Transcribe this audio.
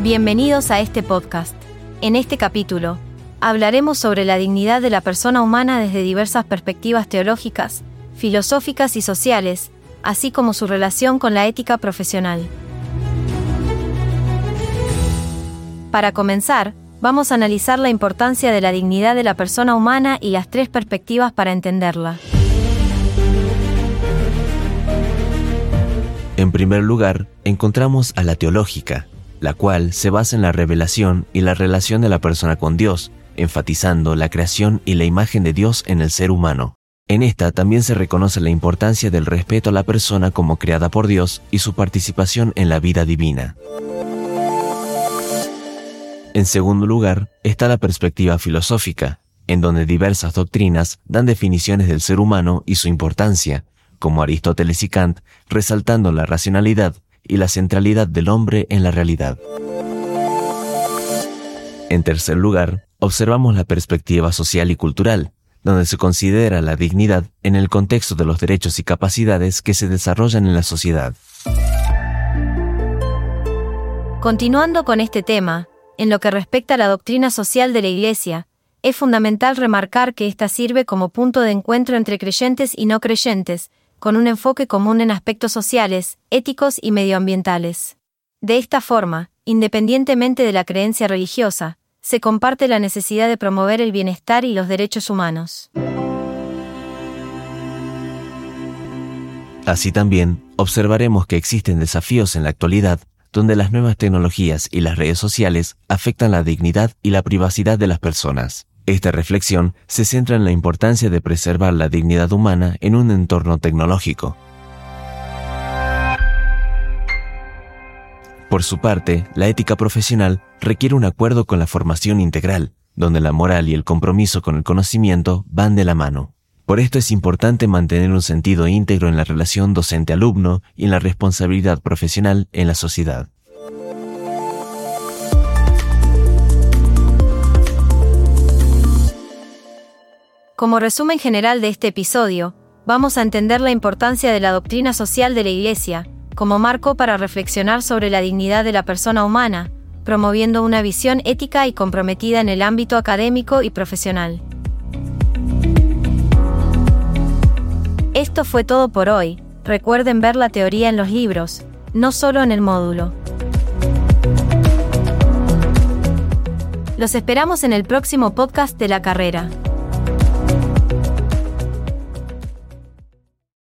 Bienvenidos a este podcast. En este capítulo, hablaremos sobre la dignidad de la persona humana desde diversas perspectivas teológicas, filosóficas y sociales, así como su relación con la ética profesional. Para comenzar, vamos a analizar la importancia de la dignidad de la persona humana y las tres perspectivas para entenderla. En primer lugar, encontramos a la teológica, la cual se basa en la revelación y la relación de la persona con Dios, enfatizando la creación y la imagen de Dios en el ser humano. En esta también se reconoce la importancia del respeto a la persona como creada por Dios y su participación en la vida divina. En segundo lugar, está la perspectiva filosófica, en donde diversas doctrinas dan definiciones del ser humano y su importancia, como Aristóteles y Kant, resaltando la racionalidad y la centralidad del hombre en la realidad. En tercer lugar, observamos la perspectiva social y cultural, donde se considera la dignidad en el contexto de los derechos y capacidades que se desarrollan en la sociedad. Continuando con este tema, en lo que respecta a la doctrina social de la Iglesia, es fundamental remarcar que ésta sirve como punto de encuentro entre creyentes y no creyentes, con un enfoque común en aspectos sociales, éticos y medioambientales. De esta forma, independientemente de la creencia religiosa, se comparte la necesidad de promover el bienestar y los derechos humanos. Así también, observaremos que existen desafíos en la actualidad donde las nuevas tecnologías y las redes sociales afectan la dignidad y la privacidad de las personas. Esta reflexión se centra en la importancia de preservar la dignidad humana en un entorno tecnológico. Por su parte, la ética profesional requiere un acuerdo con la formación integral, donde la moral y el compromiso con el conocimiento van de la mano. Por esto es importante mantener un sentido íntegro en la relación docente-alumno y en la responsabilidad profesional en la sociedad. Como resumen general de este episodio, vamos a entender la importancia de la doctrina social de la Iglesia, como marco para reflexionar sobre la dignidad de la persona humana, promoviendo una visión ética y comprometida en el ámbito académico y profesional. Esto fue todo por hoy, recuerden ver la teoría en los libros, no solo en el módulo. Los esperamos en el próximo podcast de la carrera.